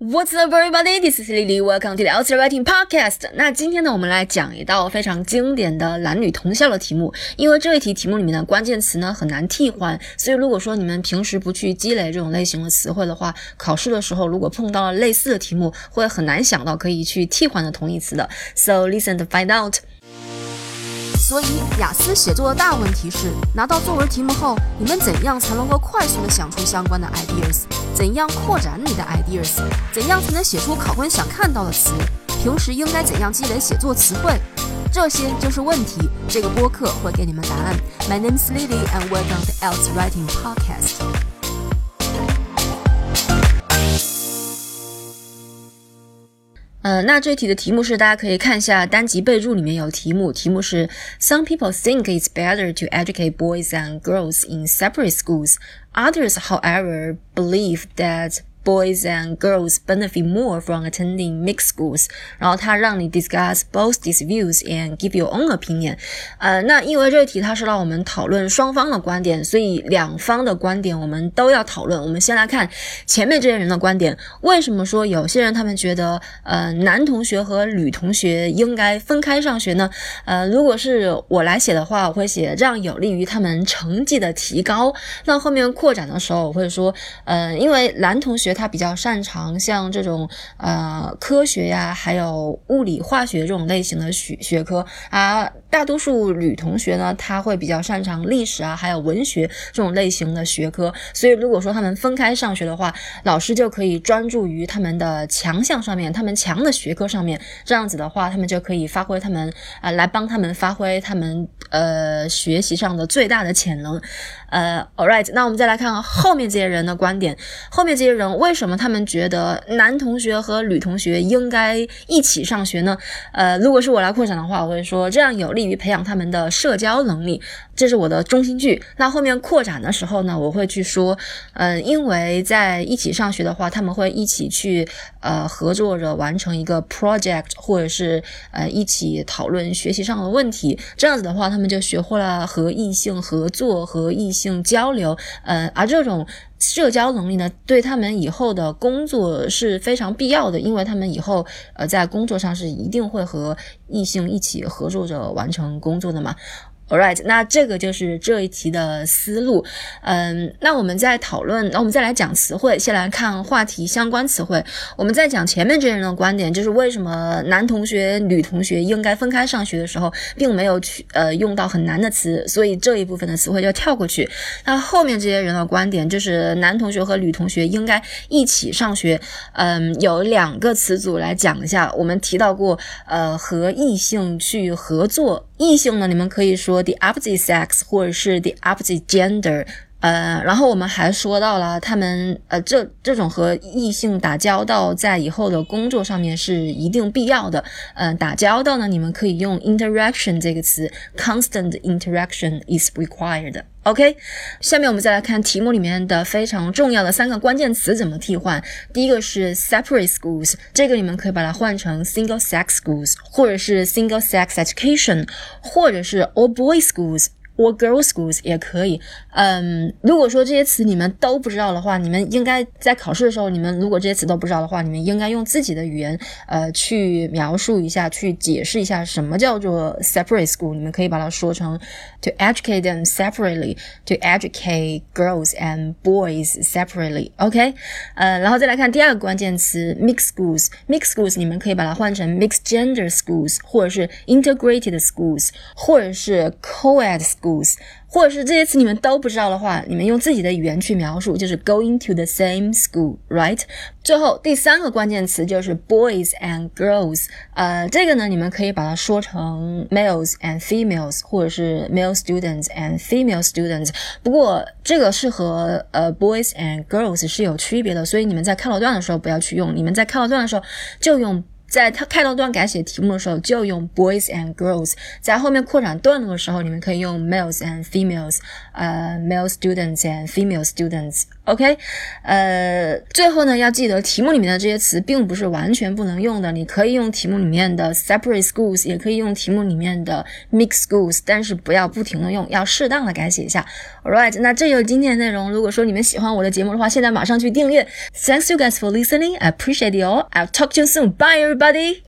What's up, everybody? This is Lily. Welcome to the Outside Writing Podcast. 那今天呢，我们来讲一道非常经典的男女同校的题目。因为这一题题目里面的关键词呢很难替换，所以如果说你们平时不去积累这种类型的词汇的话，考试的时候如果碰到了类似的题目，会很难想到可以去替换的同义词的。So listen to find out. 所以，雅思写作的大问题是，拿到作文题目后，你们怎样才能够快速的想出相关的 ideas？怎样扩展你的 ideas？怎样才能写出考官想看到的词？平时应该怎样积累写作词汇？这些就是问题。这个播客会给你们答案。My name is Lily and welcome to Else Writing Podcast. 呃，那这题的题目是，大家可以看一下单集备注里面有题目，题目是 Some people think it's better to educate boys and girls in separate schools. Others, however, believe that Boys and girls benefit more from attending mixed schools。然后他让你 discuss both these views and give your own opinion。呃，那因为这题它是让我们讨论双方的观点，所以两方的观点我们都要讨论。我们先来看前面这些人的观点。为什么说有些人他们觉得呃男同学和女同学应该分开上学呢？呃，如果是我来写的话，我会写这样有利于他们成绩的提高。那后面扩展的时候，我会说呃，因为男同学。他比较擅长像这种呃科学呀，还有物理、化学这种类型的学学科啊。大多数女同学呢，她会比较擅长历史啊，还有文学这种类型的学科。所以如果说他们分开上学的话，老师就可以专注于他们的强项上面，他们强的学科上面。这样子的话，他们就可以发挥他们啊，来帮他们发挥他们呃学习上的最大的潜能。呃，All right，那我们再来看后面这些人的观点。后面这些人为什么他们觉得男同学和女同学应该一起上学呢？呃，如果是我来扩展的话，我会说这样有利于培养他们的社交能力，这是我的中心句。那后面扩展的时候呢，我会去说，嗯，因为在一起上学的话，他们会一起去呃合作着完成一个 project，或者是呃一起讨论学习上的问题。这样子的话，他们就学会了和异性合作和异性性交流。呃，而这种。社交能力呢，对他们以后的工作是非常必要的，因为他们以后呃在工作上是一定会和异性一起合作着完成工作的嘛。Alright，那这个就是这一题的思路。嗯，那我们在讨论，那我们再来讲词汇。先来看话题相关词汇。我们在讲前面这些人的观点，就是为什么男同学、女同学应该分开上学的时候，并没有去呃用到很难的词，所以这一部分的词汇就跳过去。那后面这些人的观点，就是男同学和女同学应该一起上学。嗯，有两个词组来讲一下。我们提到过，呃，和异性去合作。异性呢，你们可以说 the opposite sex，或者是 the opposite gender。呃，然后我们还说到了他们呃，这这种和异性打交道，在以后的工作上面是一定必要的。嗯，打交道呢，你们可以用 interaction 这个词，constant interaction is required。OK，下面我们再来看题目里面的非常重要的三个关键词怎么替换。第一个是 separate schools，这个你们可以把它换成 single sex schools，或者是 single sex education，或者是 all boys schools。Or girls schools 也可以。嗯，如果说这些词你们都不知道的话，你们应该在考试的时候，你们如果这些词都不知道的话，你们应该用自己的语言，呃，去描述一下，去解释一下什么叫做 separate school。你们可以把它说成 to educate them separately，to educate girls and boys separately。OK，呃，然后再来看第二个关键词 mixed schools。mixed schools 你们可以把它换成 mixed gender schools，或者是 integrated schools，或者是 co-ed schools。schools，或者是这些词你们都不知道的话，你们用自己的语言去描述，就是 going to the same school，right？最后第三个关键词就是 boys and girls，呃，这个呢，你们可以把它说成 males and females，或者是 male students and female students。不过这个是和呃 boys and girls 是有区别的，所以你们在开头段的时候不要去用，你们在开头段的时候就用。在它开头段改写题目的时候，就用 boys and girls；在后面扩展段落的时候，你们可以用 males and females，呃，male students and female students。OK，呃，最后呢，要记得题目里面的这些词并不是完全不能用的，你可以用题目里面的 separate schools，也可以用题目里面的 mix schools，但是不要不停的用，要适当的改写一下。Alright，那这就是今天的内容。如果说你们喜欢我的节目的话，现在马上去订阅。Thanks you guys for listening. I appreciate you all. I'll talk to you soon. Bye everybody.